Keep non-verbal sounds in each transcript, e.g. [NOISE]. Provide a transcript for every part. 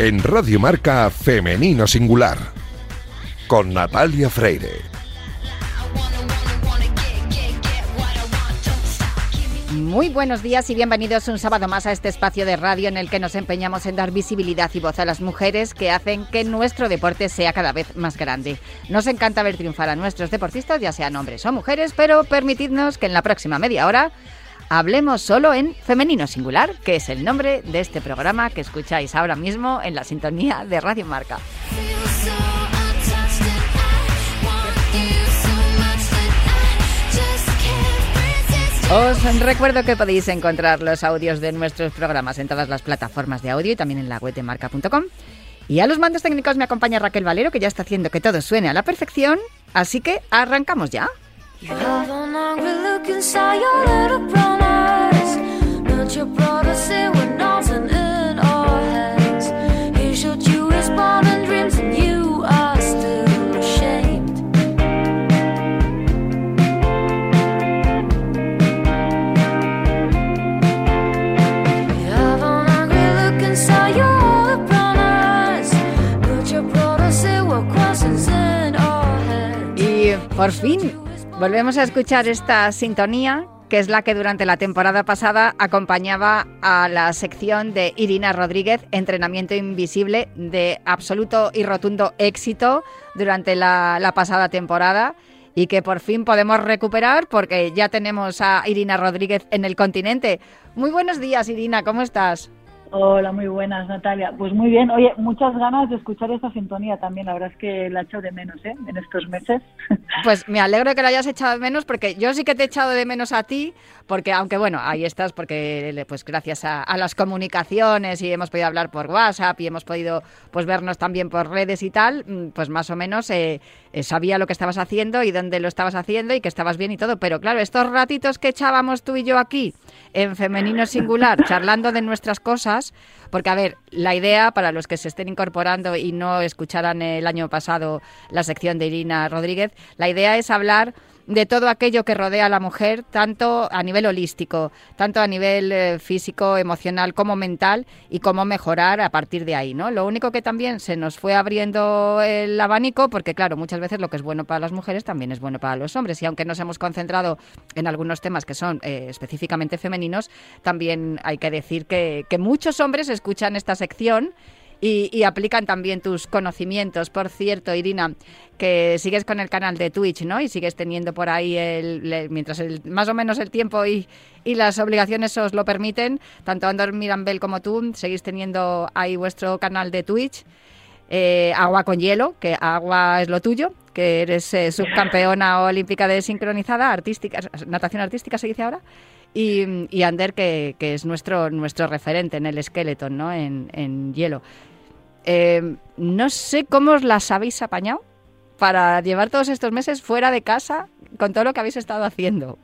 En Radio Marca Femenino Singular. Con Natalia Freire. Muy buenos días y bienvenidos un sábado más a este espacio de radio en el que nos empeñamos en dar visibilidad y voz a las mujeres que hacen que nuestro deporte sea cada vez más grande. Nos encanta ver triunfar a nuestros deportistas, ya sean hombres o mujeres, pero permitidnos que en la próxima media hora hablemos solo en femenino singular, que es el nombre de este programa que escucháis ahora mismo en la sintonía de Radio Marca. Os recuerdo que podéis encontrar los audios de nuestros programas en todas las plataformas de audio y también en la web de marca.com. Y a los mandos técnicos me acompaña Raquel Valero, que ya está haciendo que todo suene a la perfección. Así que arrancamos ya. You have an angry look inside your little brown eyes. but your brother say we're not an in our hands. He showed you his and dreams and you are still ashamed. You have an angry look inside your little brown eyes. but your brother say we're questions in our hands. И Парфин volvemos a escuchar esta sintonía que es la que durante la temporada pasada acompañaba a la sección de Irina Rodríguez, Entrenamiento Invisible, de absoluto y rotundo éxito durante la, pasada temporada y que por fin podemos recuperar porque ya tenemos a Irina Rodríguez en el continente. Muy buenos días, Irina, ¿cómo estás? Hola, muy buenas, Natalia. Pues muy bien. Oye, muchas ganas de escuchar esta sintonía también. La verdad es que la he echado de menos, ¿eh? En estos meses. [LAUGHS] Pues me alegro que la hayas echado de menos porque yo sí que te he echado de menos a ti, porque aunque bueno, ahí estás porque pues gracias a, las comunicaciones y hemos podido hablar por WhatsApp y hemos podido pues vernos también por redes y tal, mm, pues más o menos eh, eh, sabía lo que estabas haciendo y dónde lo estabas haciendo y que estabas bien y todo. Pero claro, estos ratitos que echábamos tú y yo aquí en femenino singular, [LAUGHS] charlando de nuestras cosas, porque a ver, la idea para los que se estén incorporando y no escucharan el año pasado la sección de Irina Rodríguez, la idea es hablar de todo aquello que rodea a la mujer, tanto a nivel holístico, tanto a nivel eh, físico, emocional como mental, y cómo mejorar a partir de ahí, ¿no? Lo único que también se nos fue abriendo el abanico, porque claro, muchas veces lo que es bueno para las mujeres también es bueno para los hombres, y aunque nos hemos concentrado en algunos temas que son eh, específicamente femeninos, también hay que decir que, que muchos hombres escuchan esta sección y, aplican también tus conocimientos. Por cierto, Irina, que sigues con el canal de Twitch, ¿no? Y sigues teniendo por ahí, el, mientras el, más o menos el tiempo y, y, las obligaciones os lo permiten, tanto Andor Mirambel como tú, seguís teniendo ahí vuestro canal de Twitch. Eh, agua con hielo, que agua es lo tuyo, que eres eh, subcampeona olímpica de sincronizada, artística, natación artística se dice ahora, y, Ander, que, que, es nuestro, nuestro referente en el esqueleto, ¿no? en, en hielo. Eh, no sé cómo os las habéis apañado para llevar todos estos meses fuera de casa con todo lo que habéis estado haciendo.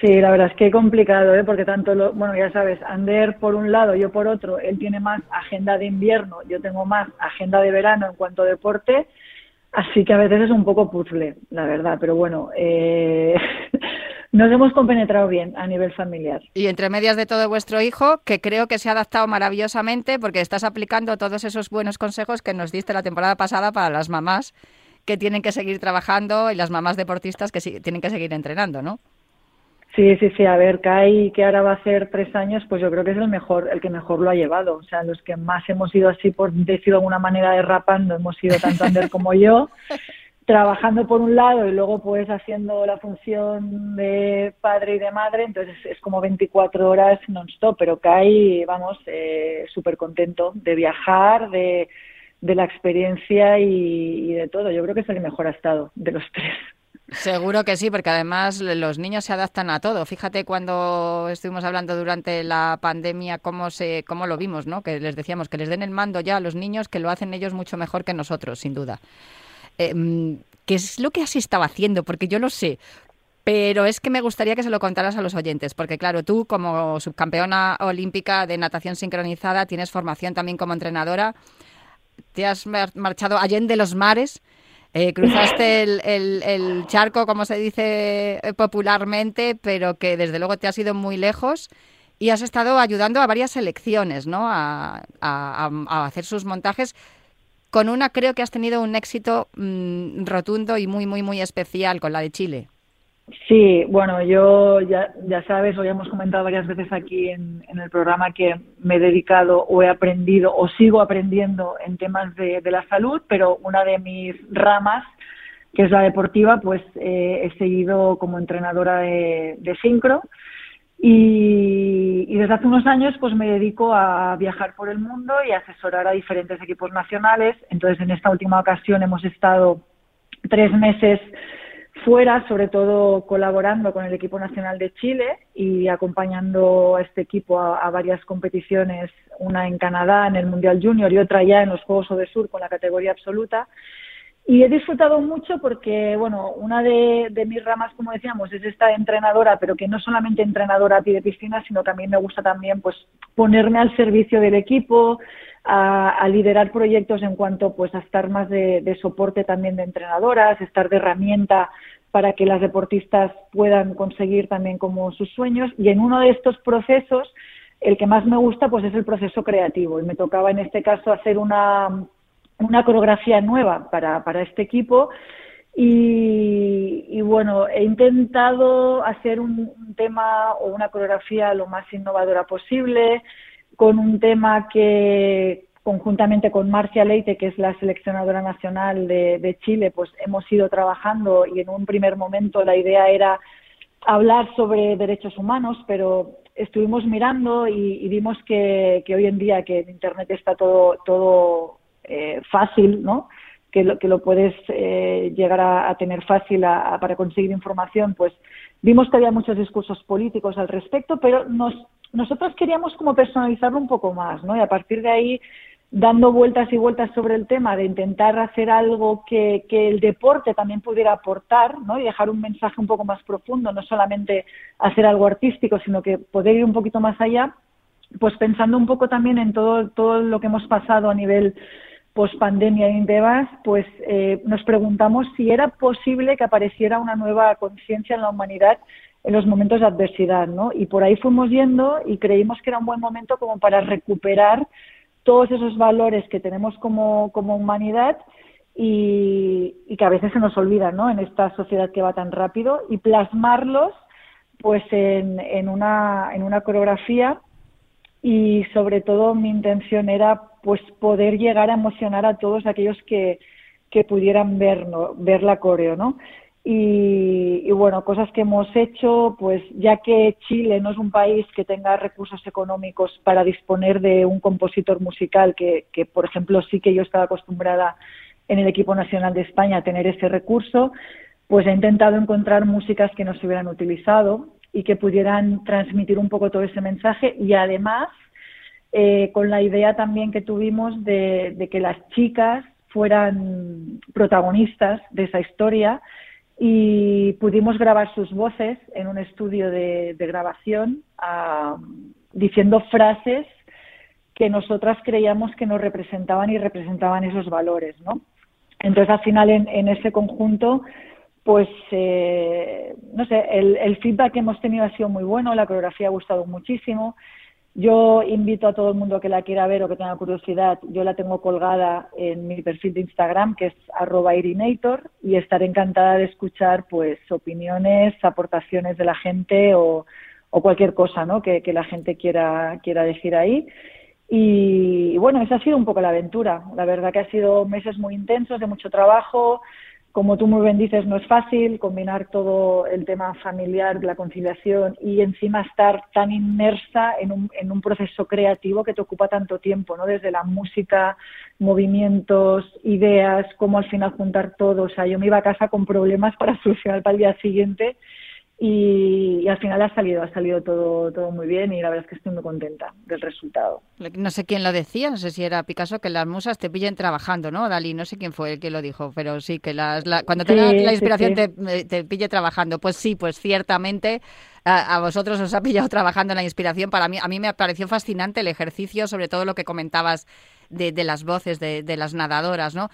Sí, la verdad es que complicado, ¿eh? porque tanto, lo, bueno, ya sabes, Ander por un lado, yo por otro, él tiene más agenda de invierno, yo tengo más agenda de verano en cuanto a deporte, así que a veces es un poco puzzle, la verdad, pero bueno, eh, [LAUGHS] Nos hemos compenetrado bien a nivel familiar. Y entre medias de todo vuestro hijo, que creo que se ha adaptado maravillosamente porque estás aplicando todos esos buenos consejos que nos diste la temporada pasada para las mamás que tienen que seguir trabajando y las mamás deportistas que tienen que seguir entrenando, ¿no? Sí, sí, sí. A ver, Kai, que ahora va a hacer tres años, pues yo creo que es el mejor, el que mejor lo ha llevado. O sea, los que más hemos ido así, por decirlo de alguna manera, derrapando, hemos ido tanto Ander como yo. [LAUGHS] trabajando por un lado y luego pues haciendo la función de padre y de madre, entonces es como 24 horas non-stop, pero Kai, vamos, eh, súper contento de viajar, de, de la experiencia y, de todo. Yo creo que es el mejor ha estado de los tres. Seguro que sí, porque además los niños se adaptan a todo. Fíjate cuando estuvimos hablando durante la pandemia cómo se cómo lo vimos, ¿no? Que les decíamos que les den el mando ya a los niños, que lo hacen ellos mucho mejor que nosotros, sin duda. Em, ¿Qué es lo que has estado haciendo? Porque yo lo sé, pero es que me gustaría que se lo contaras a los oyentes, porque claro, tú como subcampeona olímpica de natación sincronizada tienes formación también como entrenadora, te has marchado allende los mares, eh, cruzaste el, el, charco, como se dice popularmente, pero que desde luego te has ido muy lejos y has estado ayudando a varias selecciones ¿no? a, hacer sus montajes. Con una creo que has tenido un éxito mm, rotundo y muy, muy, muy especial con la de Chile. Sí, bueno, yo ya, ya sabes, lo hemos comentado varias veces aquí en, el programa que me he dedicado o he aprendido o sigo aprendiendo en temas de, la salud, pero una de mis ramas, que es la deportiva, pues eh, he seguido como entrenadora de, sincro y, y, desde hace unos años pues me dedico a viajar por el mundo y asesorar a diferentes equipos nacionales. Entonces en esta última ocasión hemos estado tres meses fuera, sobre todo colaborando con el equipo nacional de Chile y acompañando a este equipo a, varias competiciones, una en Canadá en el Mundial Junior y otra ya en los Juegos de Sur con la categoría absoluta. Y he disfrutado mucho porque, bueno, una de, mis ramas, como decíamos, es esta entrenadora, pero que no solamente entrenadora a pie de piscina, sino también me gusta también, pues, ponerme al servicio del equipo, a, liderar proyectos en cuanto, pues, a estar más de, soporte también de entrenadoras, estar de herramienta para que las deportistas puedan conseguir también como sus sueños. Y en uno de estos procesos, el que más me gusta, pues, es el proceso creativo. Y me tocaba en este caso hacer una una coreografía nueva para, para este equipo y, bueno, he intentado hacer un, tema o una coreografía lo más innovadora posible, con un tema que conjuntamente con Marcia Leite, que es la seleccionadora nacional de, Chile, pues hemos ido trabajando y en un primer momento la idea era hablar sobre derechos humanos, pero estuvimos mirando y, y vimos que, que, hoy en día que en Internet está todo, todo eh, fácil, ¿no? Que lo, que lo puedes eh, llegar a, tener fácil para conseguir información, pues vimos que había muchos discursos políticos al respecto, pero nos, nosotros queríamos como personalizarlo un poco más, ¿no? Y a partir de ahí, dando vueltas y vueltas sobre el tema de intentar hacer algo que, que el deporte también pudiera aportar, ¿no? Y dejar un mensaje un poco más profundo, no solamente hacer algo artístico, sino que poder ir un poquito más allá, pues pensando un poco también en todo, todo lo que hemos pasado a nivel post pandemia y demás, pues eh, nos preguntamos si era posible que apareciera una nueva conciencia en la humanidad en los momentos de adversidad, ¿no? Y por ahí fuimos yendo y creímos que era un buen momento como para recuperar todos esos valores que tenemos como, como humanidad y, y, que a veces se nos olvidan, ¿no? En esta sociedad que va tan rápido y plasmarlos, pues, en, en, una, en una coreografía y sobre todo mi intención era pues poder llegar a emocionar a todos aquellos que, que pudieran ver, ver la coreo, ¿no? Y, bueno, cosas que hemos hecho, pues ya que Chile no es un país que tenga recursos económicos para disponer de un compositor musical, que, que por ejemplo sí que yo estaba acostumbrada en el equipo nacional de España a tener ese recurso, pues he intentado encontrar músicas que no se hubieran utilizado y que pudieran transmitir un poco todo ese mensaje y además eh, con la idea también que tuvimos de, que las chicas fueran protagonistas de esa historia y pudimos grabar sus voces en un estudio de, grabación ah, diciendo frases que nosotras creíamos que nos representaban y representaban esos valores, ¿no? Entonces, al final, en, ese conjunto, pues, eh, no sé, el, el, feedback que hemos tenido ha sido muy bueno, la coreografía ha gustado muchísimo, yo invito a todo el mundo que la quiera ver o que tenga curiosidad. Yo la tengo colgada en mi perfil de Instagram, que es arroba irinator, y estaré encantada de escuchar pues opiniones, aportaciones de la gente o, cualquier cosa ¿no? que, que, la gente quiera, quiera decir ahí. Y, y bueno, esa ha sido un poco la aventura. La verdad que ha sido meses muy intensos, de mucho trabajo, como tú muy bien dices, no es fácil combinar todo el tema familiar, la conciliación y encima estar tan inmersa en un, en un proceso creativo que te ocupa tanto tiempo, ¿no? Desde la música, movimientos, ideas, cómo al final juntar todo. O sea, yo me iba a casa con problemas para [LAUGHS] solucionar para el día siguiente y, al final ha salido, ha salido todo, todo muy bien y la verdad es que estoy muy contenta del resultado. No sé quién lo decía, no sé si era Picasso, que las musas te pillen trabajando, ¿no? Dalí, no sé quién fue el que lo dijo, pero sí, que las, cuando te la inspiración Te, eh, te, pille trabajando. Pues sí, pues ciertamente a, vosotros os ha pillado trabajando la inspiración. Para mí, a mí me pareció fascinante el ejercicio, sobre todo lo que comentabas de, de las voces de, de, las nadadoras, ¿no?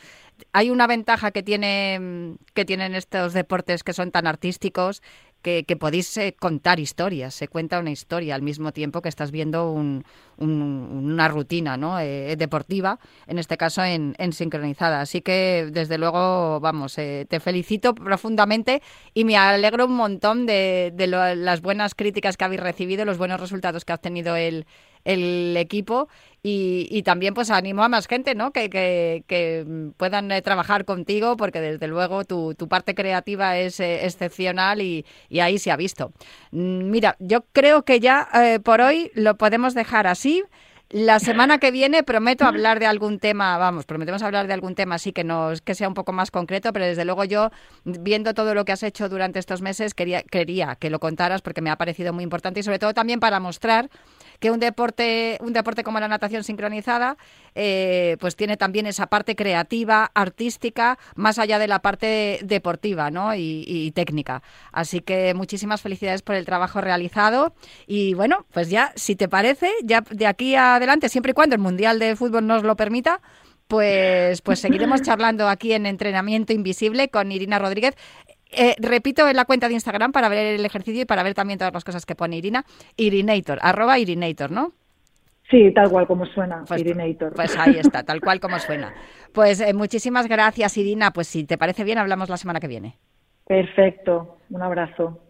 Hay una ventaja que, tiene, que tienen estos deportes que son tan artísticos que, podéis eh, contar historias, se cuenta una historia al mismo tiempo que estás viendo una rutina ¿no? Eh, deportiva, en este caso en, sincronizada. Así que, desde luego, vamos, eh, te felicito profundamente y me alegro un montón de, las buenas críticas que habéis recibido, los buenos resultados que ha obtenido el, el equipo y, también pues animo a más gente ¿no? que, que, puedan eh, trabajar contigo porque desde luego tu, tu parte creativa es eh, excepcional y, y, ahí se ha visto. Mm, mira, yo creo que ya eh, por hoy lo podemos dejar así. La semana que viene prometo hablar de algún tema, vamos, prometemos hablar de algún tema así que nos que sea un poco más concreto, pero desde luego yo viendo todo lo que has hecho durante estos meses quería quería que lo contaras porque me ha parecido muy importante y sobre todo también para mostrar que un deporte, un deporte como la natación sincronizada, eh, pues tiene también esa parte creativa, artística, más allá de la parte deportiva ¿no? y, técnica. Así que muchísimas felicidades por el trabajo realizado. Y bueno, pues ya, si te parece, ya de aquí adelante, siempre y cuando el Mundial de Fútbol nos lo permita, pues, pues seguiremos [LAUGHS] charlando aquí en Entrenamiento Invisible con Irina Rodríguez. Eh, repito en la cuenta de Instagram para ver el ejercicio y para ver también todas las cosas que pone Irina. Irinator, arroba Irinator, ¿no? Sí, tal cual como suena, pues, Irinator. Pues ahí está, tal cual como suena. [LAUGHS] Pues eh, muchísimas gracias, Irina. Pues si te parece bien, hablamos la semana que viene. Perfecto, un abrazo.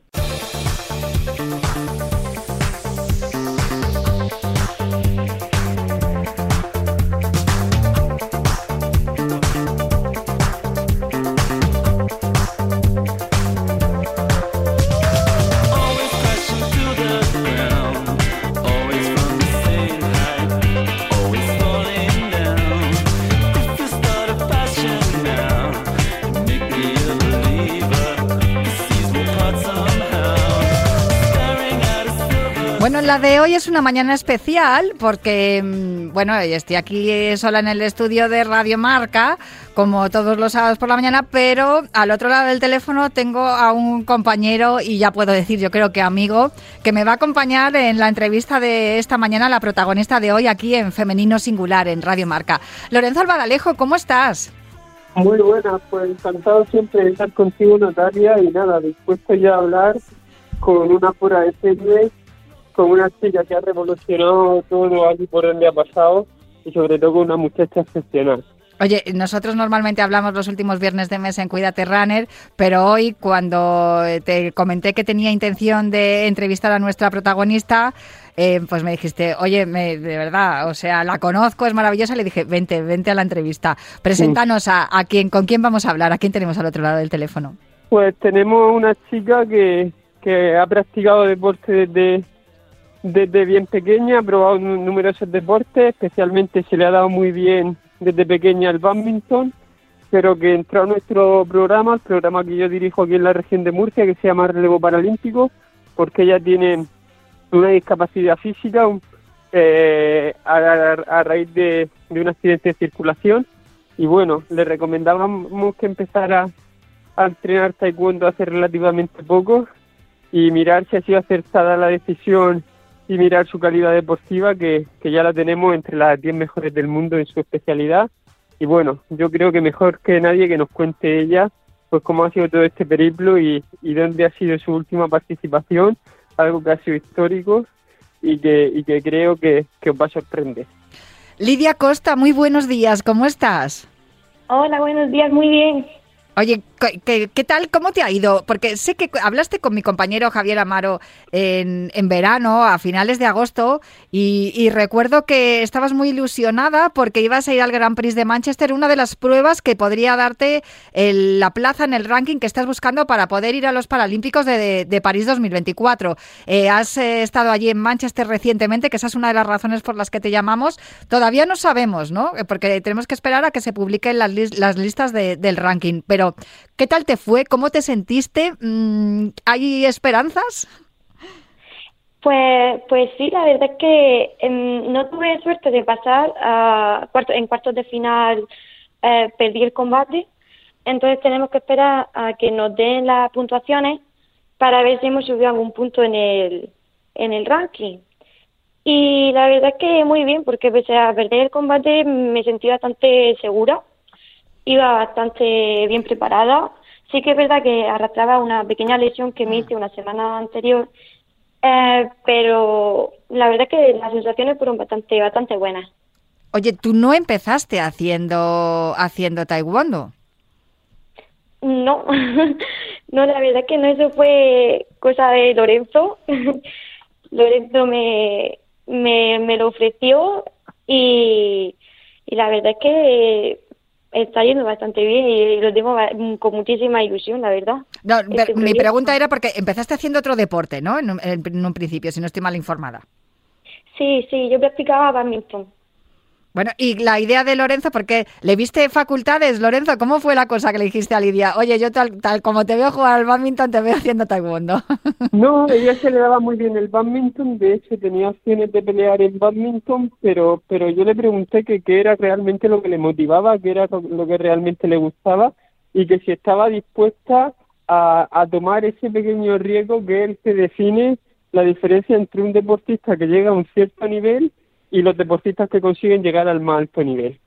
La de hoy es una mañana especial porque, mm, bueno, estoy aquí sola en el estudio de Radio Marca, como todos los sábados por la mañana, pero al otro lado del teléfono tengo a un compañero y ya puedo decir, yo creo que amigo, que me va a acompañar en la entrevista de esta mañana, la protagonista de hoy aquí en Femenino Singular en Radio Marca. Lorenzo Albadalejo, ¿cómo estás? Muy buena, pues encantado siempre de estar contigo, Natalia, y nada, dispuesto ya a hablar con una pura de serie con una chica que ha revolucionado todo aquí por donde ha pasado y sobre todo con una muchacha excepcional. Oye, nosotros normalmente hablamos los últimos viernes de mes en Cuídate Runner, pero hoy cuando te comenté que tenía intención de entrevistar a nuestra protagonista, eh, pues me dijiste, oye, de verdad, o sea, la conozco, es maravillosa, le dije, vente, vente a la entrevista. Preséntanos a, a quién, con quién vamos a hablar, a quién tenemos al otro lado del teléfono. Pues tenemos una chica que, que ha practicado deporte desde desde bien pequeña, ha probado numerosos deportes, especialmente se le ha dado muy bien desde pequeña el badminton, pero que entró a nuestro programa, el programa que yo dirijo aquí en la región de Murcia, que se llama Relevo Paralímpico, porque ella tiene una discapacidad física eh, a, raíz de, de, un accidente de circulación. Y bueno, le recomendábamos que empezara a entrenar taekwondo hace relativamente poco y mirar si ha sido acertada la decisión y mirar su calidad deportiva, que, que ya la tenemos entre las 10 mejores del mundo en su especialidad. Y bueno, yo creo que mejor que nadie que nos cuente ella, pues cómo ha sido todo este periplo y, y dónde ha sido su última participación, algo que ha sido histórico y que, y que creo que, que os va a sorprender. Lidia Costa, muy buenos días, ¿cómo estás? Hola, buenos días, muy bien. Oye, ¿qué, tal? ¿Cómo te ha ido? Porque sé que hablaste con mi compañero Javier Amaro en, verano, a finales de agosto, y, recuerdo que estabas muy ilusionada porque ibas a ir al Grand Prix de Manchester, una de las pruebas que podría darte la plaza en el ranking que estás buscando para poder ir a los Paralímpicos de, París 2024. Eh, has eh, estado allí en Manchester recientemente, que esa es una de las razones por las que te llamamos. Todavía no sabemos, ¿no? Porque tenemos que esperar a que se publiquen las listas del ranking, pero ¿qué tal te fue? ¿Cómo te sentiste? Mm, ¿Hay esperanzas? Pues, pues sí, la verdad es que em, no tuve suerte de pasar a cuarto, en cuartos de final, eh, perdí el combate, entonces tenemos que esperar a que nos den las puntuaciones para ver si hemos subido algún punto en el, en el ranking. Y la verdad es que muy bien, porque pese a perder el combate me sentí bastante segura iba bastante bien preparada, Sí que es verdad que arrastraba una pequeña lesión que me hice una semana anterior, eh, pero la verdad que las sensaciones fueron bastante, bastante buenas. Oye, ¿tú no empezaste haciendo, haciendo taekwondo? No, [LAUGHS] no, la verdad que no, eso fue cosa de Lorenzo. [LAUGHS] Lorenzo me, me, me lo ofreció y, y la verdad es que está yendo bastante bien y lo tengo con muchísima ilusión, la verdad. No, este mi pregunta era porque empezaste haciendo otro deporte, ¿no? En un, en un principio, si no estoy mal informada. Sí, sí, yo practicaba badminton. Bueno, y la idea de Lorenzo, porque le viste facultades, Lorenzo, ¿cómo fue la cosa que le dijiste a Lidia? Oye, yo tal, tal como te veo jugar al badminton, te veo haciendo taekwondo. [LAUGHS] No, ella se le daba muy bien el badminton, de hecho tenía opciones de pelear en badminton, pero, pero yo le pregunté que qué era realmente lo que le motivaba, qué era lo que realmente le gustaba y que si estaba dispuesta a, a tomar ese pequeño riesgo que él se define la diferencia entre un deportista que llega a un cierto nivel y los deportistas que consiguen llegar al más alto nivel,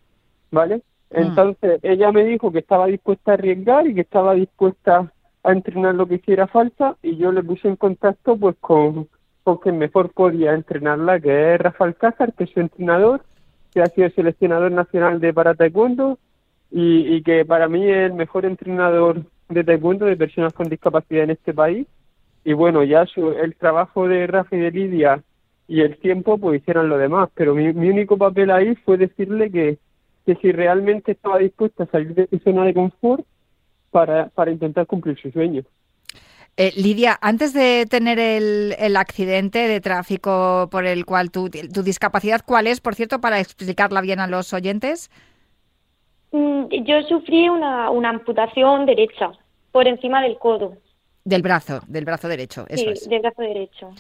¿vale? Ah. Entonces ella me dijo que estaba dispuesta a arriesgar y que estaba dispuesta a entrenar lo que hiciera falta y yo le puse en contacto pues con, con quien mejor podía entrenarla, que es Rafael Cázar, que es su entrenador, que ha sido seleccionador nacional de para taekwondo y, y que para mí es el mejor entrenador de taekwondo de personas con discapacidad en este país. Y bueno, ya su, el trabajo de Rafa y de Lidia y el tiempo pues hicieran lo demás. Pero mi, único papel ahí fue decirle que, que si realmente estaba dispuesta a salir de su zona de confort para, para intentar cumplir su sueño. Eh, Lidia, antes de tener el, el, accidente de tráfico por el cual tu, tu discapacidad, ¿cuál es, por cierto, para explicarla bien a los oyentes? Mm, yo sufrí una, una amputación derecha por encima del codo. Del brazo, del brazo derecho, eso sí, del brazo derecho.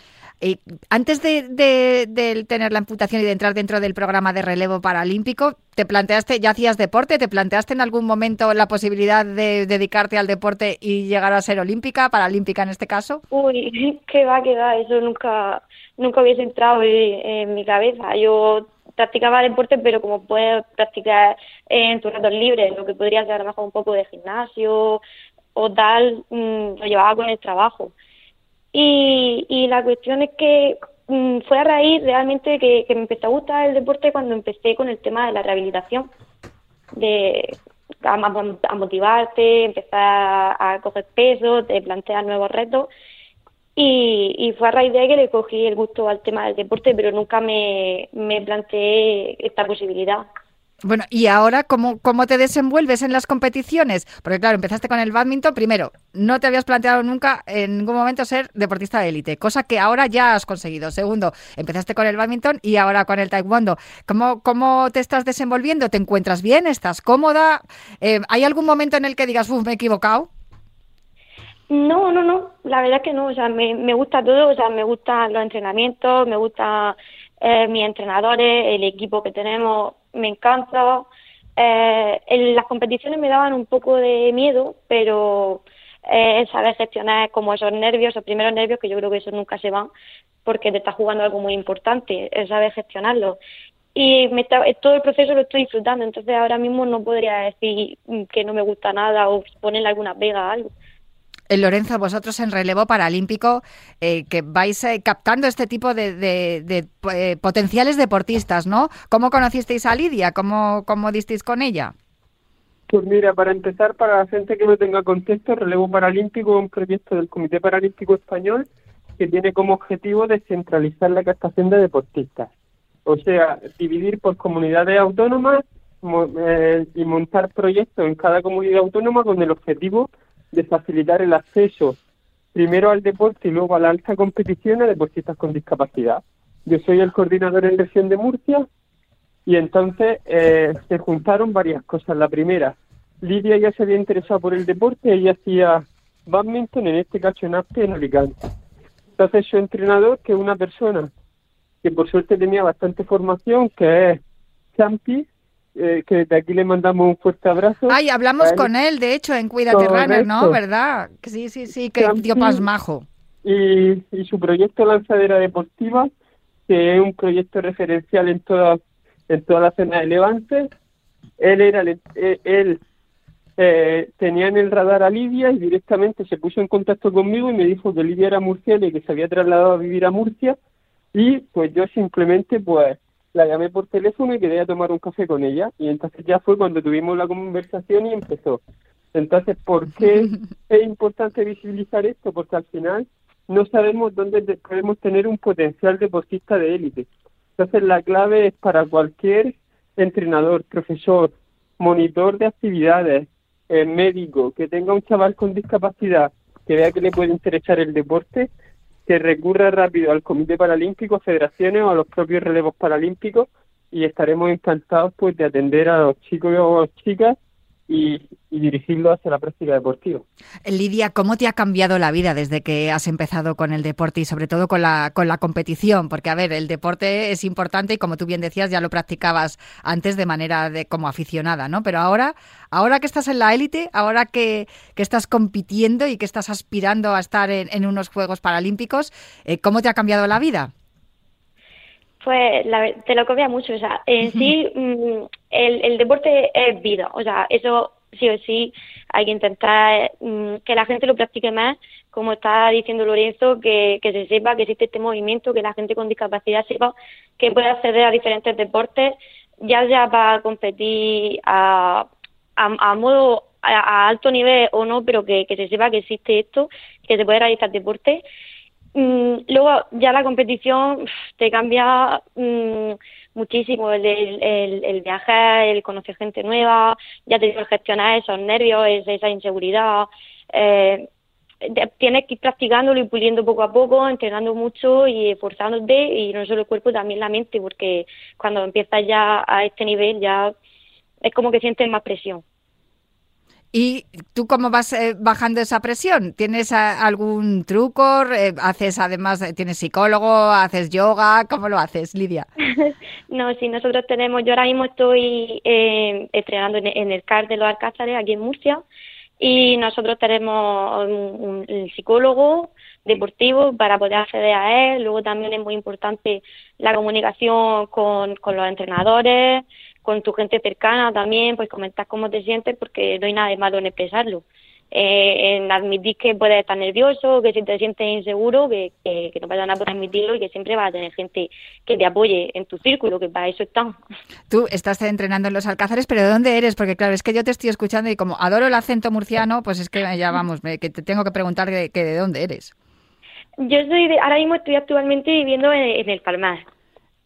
Eh, antes de, tener la amputación y de entrar dentro del programa de relevo paralímpico, ¿te planteaste, ya hacías deporte? ¿Te planteaste en algún momento la posibilidad de dedicarte al deporte y llegar a ser olímpica, paralímpica en este caso? Uy, [LAUGHS] qué va, qué va, eso nunca, nunca hubiese entrado en, mi cabeza. Yo practicaba deporte, pero como puedes practicar en tus ratos libres, lo que podría ser a un poco de gimnasio o tal, mm, lo llevaba con el trabajo. Y, y la cuestión es que mm, fue a raíz realmente que, me empezó a gustar el deporte cuando empecé con el tema de la rehabilitación, de a, a motivarte, empezar a coger peso, te plantear nuevos retos. Y, y, fue a raíz de ahí que le cogí el gusto al tema del deporte, pero nunca me, me planteé esta posibilidad. Bueno, ¿y ahora cómo, cómo te desenvuelves en las competiciones? Porque claro, empezaste con el badminton, primero, no te habías planteado nunca en ningún momento ser deportista de élite, cosa que ahora ya has conseguido. Segundo, empezaste con el badminton y ahora con el taekwondo. ¿Cómo, cómo te estás desenvolviendo? ¿Te encuentras bien? ¿Estás cómoda? Eh, ¿Hay algún momento en el que digas, uff, me he equivocado? No, no, no, la verdad que no, o sea, me, me gusta todo, o sea, me gustan los entrenamientos, me gusta eh, mis entrenadores, el equipo que tenemos, me encanta. Eh, en las competiciones me daban un poco de miedo, pero eh, saber gestionar como esos nervios, esos primeros nervios, que yo creo que eso nunca se van, porque te estás jugando algo muy importante, es saber gestionarlo. Y me todo el proceso lo estoy disfrutando, entonces ahora mismo no podría decir que no me gusta nada o ponerle alguna pega a algo. Eh, Lorenzo, vosotros en relevo paralímpico, eh, que vais eh, captando este tipo de, potenciales deportistas, ¿no? ¿Cómo conocisteis a Lidia? ¿Cómo, ¿Cómo disteis con ella? Pues mira, para empezar, para la gente que no tenga contexto, Relevo Paralímpico es un proyecto del Comité Paralímpico Español que tiene como objetivo descentralizar la captación de deportistas. O sea, dividir por comunidades autónomas y montar proyectos en cada comunidad autónoma con el objetivo de facilitar el acceso primero al deporte y luego a la alta competición a deportistas con discapacidad. Yo soy el coordinador en región de Murcia y entonces eh, se juntaron varias cosas. La primera, Lidia ya se había interesado por el deporte, ella hacía badminton, en este caso en Aspe, en Alicante. Entonces su entrenador, que es una persona que por suerte tenía bastante formación, que es Champi, eh, que de aquí le mandamos un fuerte abrazo. Ay, hablamos con él, de hecho, en Cuídate Runner, ¿no? ¿Verdad? Sí, sí, sí, que dio pasmajo. Y, y su proyecto Lanzadera Deportiva, que es un proyecto referencial en toda, en toda la zona de Levante. Él era eh, él eh, tenía en el radar a Lidia y directamente se puso en contacto conmigo y me dijo que Lidia era murciana y que se había trasladado a vivir a Murcia y pues yo simplemente pues la llamé por teléfono y quería tomar un café con ella y entonces ya fue cuando tuvimos la conversación y empezó. Entonces, ¿por qué [LAUGHS] es importante visibilizar esto? Porque al final no sabemos dónde podemos tener un potencial deportista de élite. Entonces, la clave es para cualquier entrenador, profesor, monitor de actividades, eh, médico, que tenga un chaval con discapacidad, que vea que le puede interesar el deporte, que recurra rápido al Comité Paralímpico, federaciones o a los propios relevos paralímpicos y estaremos encantados pues de atender a los chicos o chicas y, dirigirlo hacia la práctica deportiva. Lidia, ¿cómo te ha cambiado la vida desde que has empezado con el deporte y sobre todo con la, con la competición? Porque, a ver, el deporte es importante y como tú bien decías, ya lo practicabas antes de manera de como aficionada, ¿no? Pero ahora, ahora que estás en la élite, ahora que, estás compitiendo y que estás aspirando a estar en, unos Juegos Paralímpicos, eh, ¿cómo te ha cambiado la vida? Pues te lo cambia mucho, o sea, en sí mm, el, deporte es vida, o sea, eso sí o sí hay que intentar mm, que la gente lo practique más, como está diciendo Lorenzo, que, que se sepa que existe este movimiento, que la gente con discapacidad sepa que puede acceder a diferentes deportes, ya sea para competir a, a, modo a, alto nivel o no, pero que, que se sepa que existe esto, que se puede realizar deporte. Mm, luego ya la competición te cambia mm, muchísimo el, el, el, viajar, el conocer gente nueva, ya te digo, gestionar esos nervios, esa inseguridad. Eh, tienes que ir practicándolo y puliendo poco a poco, entrenando mucho y esforzándote, y no solo el cuerpo, también la mente, porque cuando empiezas ya a este nivel ya es como que sientes más presión. ¿Y tú cómo vas eh, bajando esa presión? ¿Tienes algún truco? Eh, ¿Haces además, eh, tienes psicólogo? ¿Haces yoga? ¿Cómo lo haces, Lidia? [LAUGHS] no, sí, nosotros tenemos, yo ahora mismo estoy entrenando en, el CAR de los Alcázares, aquí en Murcia, y nosotros tenemos un, psicólogo deportivo para poder acceder a él. Luego también es muy importante la comunicación con, con los entrenadores, con tu gente cercana también, pues comentar cómo te sientes, porque no hay nada de malo en expresarlo. Eh, en admitir que puedes estar nervioso, que si te sientes inseguro, que, que, no pasa nada por admitirlo y que siempre vas a tener gente que te apoye en tu círculo, que para eso están. Tú estás entrenando en los Alcázares, pero ¿de dónde eres? Porque claro, es que yo te estoy escuchando y como adoro el acento murciano, pues es que ya vamos, que te tengo que preguntar que, de dónde eres. Yo soy de, ahora mismo estoy actualmente viviendo en, el Palmar.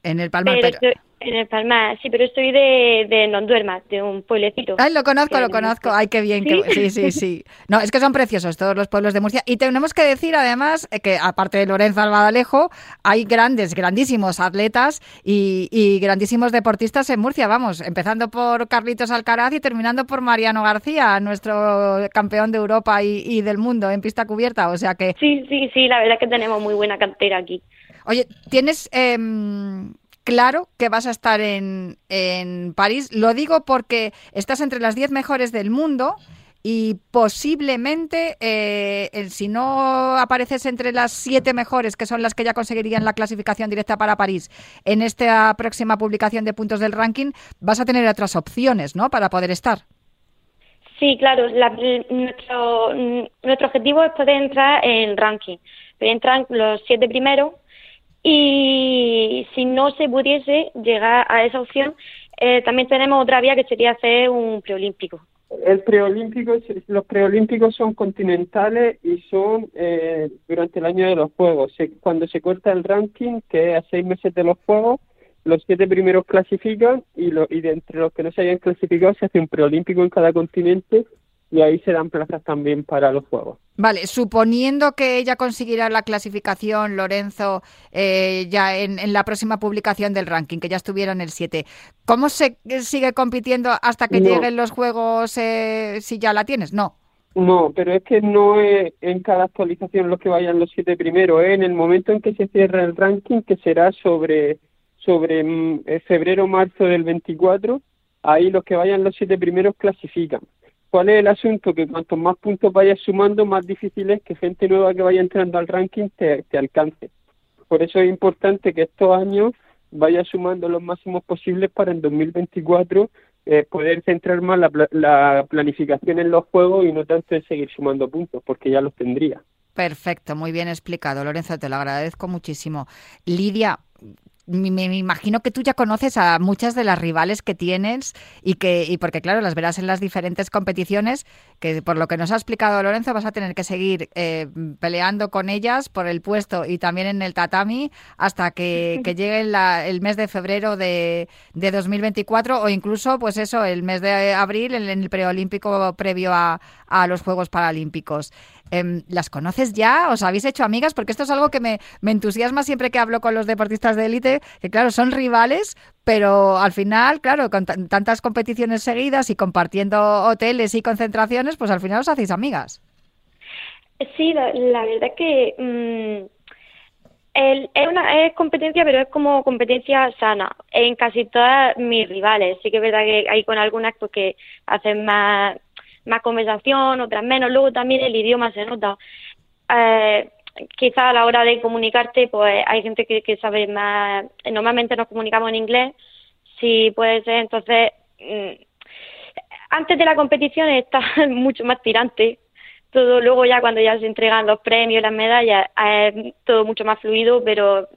En el Palmar, pero... En el Palmar, sí, pero estoy de, de Nonduerma, de un pueblecito. Ay, lo conozco, lo conozco. Ay, qué bien. ¿Sí? sí, sí, No, es que son preciosos todos los pueblos de Murcia. Y tenemos que decir, además, eh, que aparte de Lorenzo Albadalejo, hay grandes, grandísimos atletas y, grandísimos deportistas en Murcia. Vamos, empezando por Carlitos Alcaraz y terminando por Mariano García, nuestro campeón de Europa y, del mundo en pista cubierta. O sea que... Sí, sí, sí, la verdad es que tenemos muy buena cantera aquí. Oye, ¿tienes... Em, claro que vas a estar en, en París. Lo digo porque estás entre las 10 mejores del mundo y posiblemente, eh, si no apareces entre las siete mejores, que son las que ya conseguirían la clasificación directa para París, en esta próxima publicación de puntos del ranking, vas a tener otras opciones, ¿no?, para poder estar. Sí, claro. nuestro, nuestro objetivo es poder entrar en ranking. Entran los siete primeros y si no se pudiese llegar a esa opción, eh, también tenemos otra vía que sería hacer un preolímpico. El preolímpico, los preolímpicos son continentales y son eh, durante el año de los Juegos. cuando se corta el ranking, que es a seis meses de los Juegos, los siete primeros clasifican y, lo, y de entre los que no se hayan clasificado se hace un preolímpico en cada continente y ahí se dan plazas también para los Juegos. Vale, suponiendo que ella conseguirá la clasificación, Lorenzo, eh, ya en, la próxima publicación del ranking, que ya estuviera en el 7, ¿cómo se sigue compitiendo hasta que lleguen los Juegos eh, si ya la tienes? No. No, pero es que no es en cada actualización los que vayan los siete primeros, es en el momento en que se cierra el ranking, que será sobre, sobre mm, eh, febrero marzo del 24, ahí los que vayan los siete primeros clasifican. ¿Cuál es el asunto? Que cuanto más puntos vayas sumando, más difícil es que gente nueva que vaya entrando al ranking te, alcance. Por eso es importante que estos años vayas sumando los máximos posibles para en 2024 eh, poder centrar más la, la planificación en los juegos y no tanto en seguir sumando puntos, porque ya los tendría. Perfecto, muy bien explicado, Lorenzo, te lo agradezco muchísimo. Lidia, me, imagino que tú ya conoces a muchas de las rivales que tienes y que y porque claro las verás en las diferentes competiciones que por lo que nos ha explicado Lorenzo vas a tener que seguir eh, peleando con ellas por el puesto y también en el tatami hasta que, [LAUGHS] llegue el mes de febrero de, de, 2024 o incluso pues eso el mes de abril en, el preolímpico previo a, a los Juegos Paralímpicos. Em, ¿Las conoces ya? ¿Os habéis hecho amigas? Porque esto es algo que me, entusiasma siempre que hablo con los deportistas de élite, que claro, son rivales, pero al final, claro, con tantas competiciones seguidas y compartiendo hoteles y concentraciones, pues al final os hacéis amigas. Sí, la, verdad que mm, es una es competencia, pero es como competencia sana en casi todas mis rivales. Sí que es verdad que hay con algunas pues, que hacen más más conversación, otras menos. Luego también el idioma se nota. Eh, quizá a la hora de comunicarte, pues hay gente que, sabe más. Normalmente nos comunicamos en inglés, si puede ser. Entonces, mm, antes de la competición está [LAUGHS] mucho más tirante. Todo luego ya cuando ya se entregan los premios, las medallas, es todo mucho más fluido, pero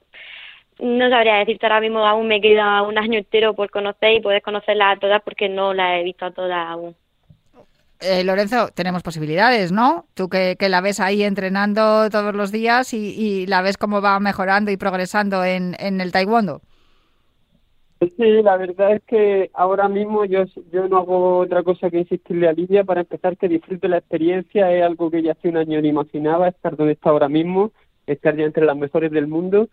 no sabría decirte ahora mismo, aún me queda un año entero por conocer y poder conocerlas a todas porque no las he visto a todas aún. Eh, Lorenzo, tenemos posibilidades, ¿no? Tú que, la ves ahí entrenando todos los días y, la ves cómo va mejorando y progresando en, en el taekwondo. Sí, la verdad es que ahora mismo yo, yo no hago otra cosa que insistirle a Lidia para empezar que disfrute la experiencia. Es algo que ya hace un año ni imaginaba, estar donde está ahora mismo, estar ya entre las mejores del mundo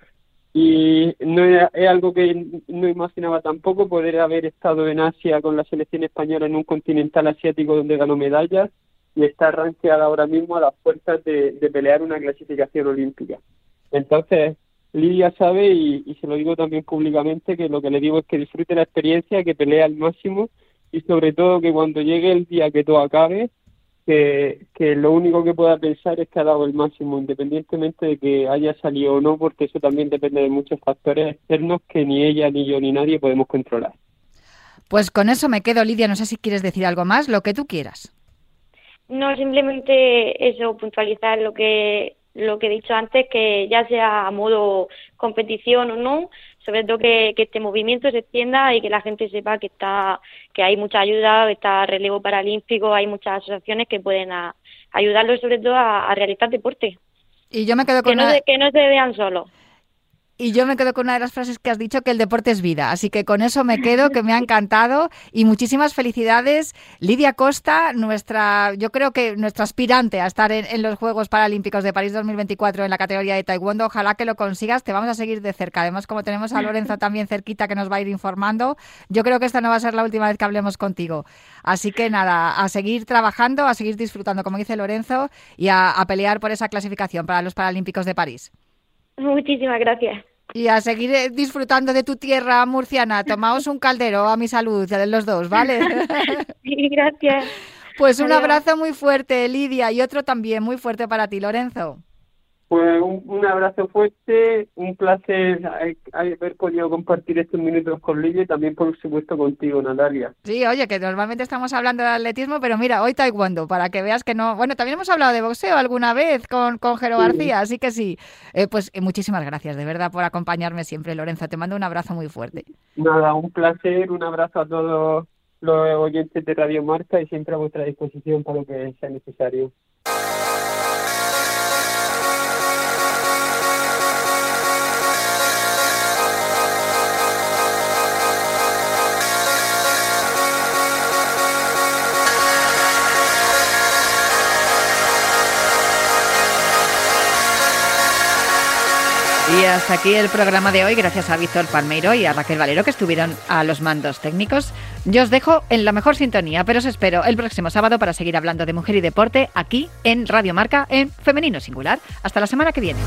y no es algo que no imaginaba tampoco poder haber estado en Asia con la selección española en un continental asiático donde ganó medallas y estar rankeada ahora mismo a las puertas de, pelear una clasificación olímpica. Entonces, Lidia sabe, y, y, se lo digo también públicamente, que lo que le digo es que disfrute la experiencia, que pelee al máximo y sobre todo que cuando llegue el día que todo acabe, que, que lo único que pueda pensar es que ha dado el máximo, independientemente de que haya salido o no, porque eso también depende de muchos factores externos que ni ella, ni yo, ni nadie podemos controlar. Pues con eso me quedo, Lidia. No sé si quieres decir algo más, lo que tú quieras. No, simplemente eso, puntualizar lo que lo que he dicho antes, que ya sea a modo competición o no, sobre todo que, este movimiento se extienda y que la gente sepa que está que hay mucha ayuda, que está relevo paralímpico, hay muchas asociaciones que pueden ayudarlos sobre todo a, realizar deporte. Y yo me quedo con que no, que no se vean solos. Y yo me quedo con una de las frases que has dicho, que el deporte es vida. Así que con eso me quedo, que me ha encantado. Y muchísimas felicidades, Lidia Costa, nuestra, yo creo que nuestra aspirante a estar en, los Juegos Paralímpicos de París 2024 en la categoría de Taekwondo. Ojalá que lo consigas, te vamos a seguir de cerca. Además, como tenemos a Lorenzo [LAUGHS] también cerquita que nos va a ir informando, yo creo que esta no va a ser la última vez que hablemos contigo. Así que nada, a seguir trabajando, a seguir disfrutando, como dice Lorenzo, y a pelear por esa clasificación para los Paralímpicos de París. Muchísimas gracias. Y a seguir eh, disfrutando de tu tierra murciana. Tomaos un caldero a mi salud, los dos, ¿vale? [LAUGHS] Sí, gracias. Pues un abrazo muy fuerte, Lidia, y otro también muy fuerte para ti, Lorenzo. Pues un, abrazo fuerte, un placer haber podido compartir estos minutos con Lidia y también, por supuesto, contigo, Natalia. Sí, oye, que normalmente estamos hablando de atletismo, pero mira, hoy taekwondo, para que veas que no... Bueno, también hemos hablado de boxeo alguna vez con, con Jero García, así que sí. Eh, pues eh, muchísimas gracias, de verdad, por acompañarme siempre, Lorenzo. Te mando un abrazo muy fuerte. Nada, un placer, un abrazo a todos los oyentes de Radio Marca y siempre a vuestra disposición para lo que sea necesario. Y hasta aquí el programa de hoy, gracias a Víctor Palmeiro y a Raquel Valero que estuvieron a los mandos técnicos. Yo os dejo en la mejor sintonía, pero os espero el próximo sábado para seguir hablando de mujer y deporte aquí en Radio Marca en Femenino Singular. Hasta la semana que viene.